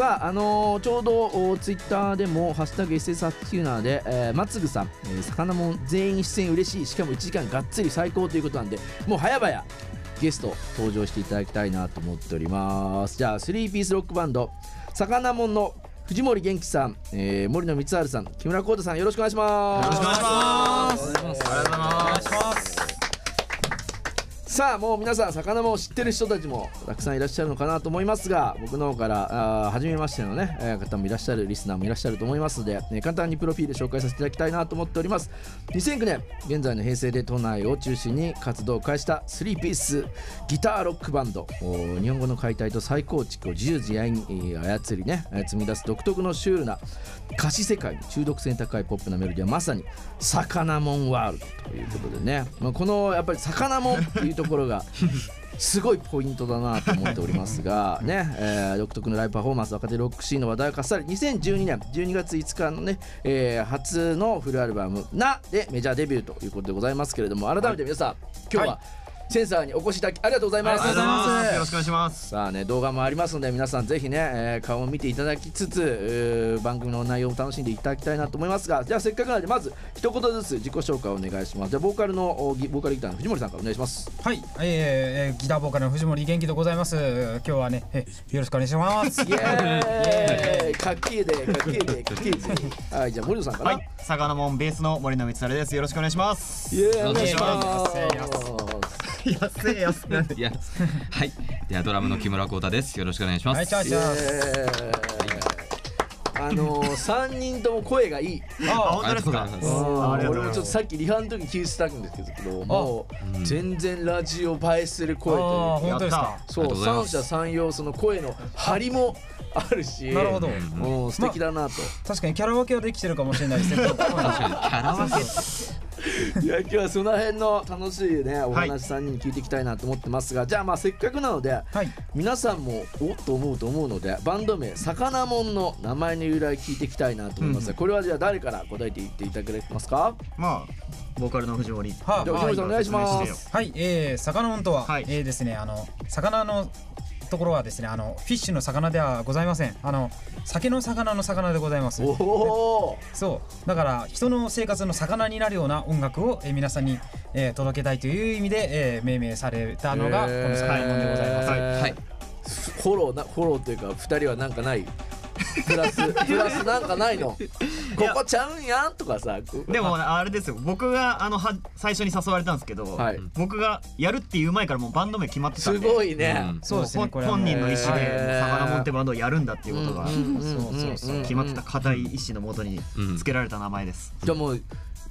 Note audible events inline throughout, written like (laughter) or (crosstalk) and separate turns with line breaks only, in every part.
さあ、あのーちょうどツイッターでも「ハッシュタグ #SS89」で、えー、まつぐさん、えー、魚もん全員出演嬉しいしかも1時間がっつり最高ということなんでもう早々ゲスト登場していただきたいなと思っております。じゃあ3ピースロックバンド魚もんの藤森元気さん、えー、森野光晴さん木村浩太さんよろしくお願いします。
よろしくお願いします。
ありがとうございます
さあもう皆さん魚も知ってる人たちもたくさんいらっしゃるのかなと思いますが僕の方からあ初めましてのね、えー方もいらっしゃるリスナーもいらっしゃると思いますので、え簡単にプロフィール紹介させていただきたいなと思っております。2009年現在の平成で都内を中心に活動を開始した3ピースギターロックバンド。日本語の解体と再構築を自由自在に操りね積み出す独特のシュールな歌詞世界に中毒性高いポップなメロディーはまさに魚もんワールドということでね、まあ、このやっぱり魚もんっていうところがすごいポイントだなと思っておりますがね、えー独特のライブパフォーマンス若手ロックシーンの話題をかっさり2012年12月5日のね、えー初のフルアルバム「な」でメジャーデビューということでございますけれども改めて皆さん、今日はセンサーにお越しいただきありがとうございます。
ありがとうございます。よろしくお願いします
さあね動画もありますので皆さんぜひね、えー顔を見ていただきつつ、えー番組の内容を楽しんでいただきたいなと思いますがじゃあせっかくなのでまず一言ずつ自己紹介をお願いします。じゃあボーカルのボーカルギターの藤森さんからお願いします。
はい、えーえーギターボーカルの藤森元気でございます。今日はねえよろしくお願いします。
イエーイ。かっけえでかっけえでかっけえで。(laughs) はいじゃあ森野さんから、
はい。魚もんベースの森野光晴です。よろしくお願いします。
イエーイ。お願いしま
ます (laughs)
安い安なんで
い。や、はい。ではドラムの木村光太です。よろしくお願いします。
はいチャー
イ
チャー。
あのー、3人とも声がいい。
あ
あ
本当ですか？
ありがとうございます。
あありがとう
俺もちょっとさっきリハの時聞いてたんですけどもう全然ラジオ映えする声というか。
本当ですか？
そう三者三様その声の張りもあるし。
なるほど。
うん素敵だなと、
確かにキャラ分けはできてるかもしれないですね。
確かにキャラ分け。
いや今日はその辺の楽しいねお話3人に聞いていきたいなと思ってますが、じゃあまあせっかくなので
はい。
皆さんもおっと思うと思うのでバンド名「さかなもん」の名前の由来聞いていきたいなと思います。が、これはじゃあ誰から答えていっていただけますか？
まあ。ボーカルの藤森。
はあ
じゃあ藤森さんお願いします。
はい、えー、魚もんとは、
はい。
えーですね、あの魚のところはですね、あのフィッシュの魚ではございません。あの酒の魚の魚でございます
お。お
そう、だから人の生活の魚になるような音楽を、えー皆さんに、えー届けたいという意味で、えー命名されたのがこの魚もんでございます。
はい
はい。
フォローなフォローというか2人はなんかない？プラス (laughs) プラスなんかないの？ここちゃうんやんとかさ
でもあれですよ。僕があのは最初に誘われたんですけど、
はい。
僕がやるっていう前からもうバンド名決まってたん
す
で
ごいね、
うん。
そうですね、
本人の意思で魚もんってバンドをやるんだっていうことが
そうそうそう。
決まってた固い意志のもとに付けられた名前です、
じゃあもう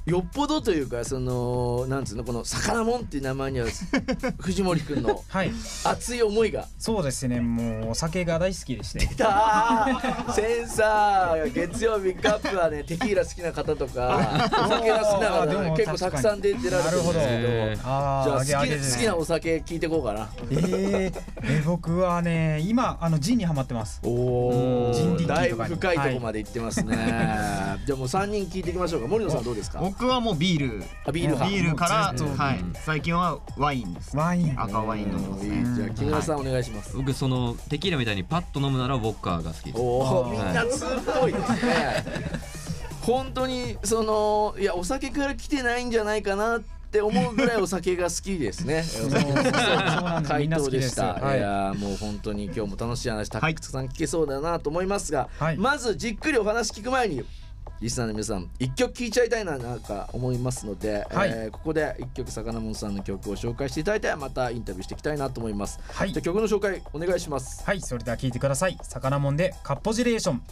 よっぽどというかそのなんつうのこの「魚もん」っていう名前には (laughs) 藤森くんの
はい、
熱い思いが。
そうですね、もうお酒が大好きでして。
来たー。センサー月曜日カップはねテキーラ好きな方とか (laughs) お酒が好きな方
あーでも
結構たくさん出てられてるんですけど。じゃあ好き好きなお酒聞いてこうかな。
えー、え僕はね今あのジンにハマってます。
お
ジンディッキーとかに。
だいぶ深いところまで行ってますね、(laughs) じゃあもう3人聞いていきましょうか。森野さんどうですか？
僕はもうビール。
あビール派。
ビールから、
もうずっと。
はい、最近はワインです。
ワイン。
赤ワイン飲んでます
いい
ね
じゃあ木村さんお願いします、
僕そのテキーラみたいにパッと飲むならウォッカーが好きです。
おおみんな通っぽいですね。本当にそのいやお酒から来てないんじゃないかなって思うぐらいお酒が好きですね。(laughs) 回答
んな好き
でした、
はい。
い、やーもう本当に今日も楽しい話た
はい
くさん聞けそうだなと思いますが、
はい。
まずじっくりお話聞く前にリスナーの皆さん一曲聴いちゃいたいななんか思いますので、
はい。
えーここで一曲さかなもんさんの曲を紹介していただいてまたインタビューしていきたいなと思います、
はい。
じゃあ曲の紹介お願いします。
はい。それでは聞いてください。魚もんでカッポジレーション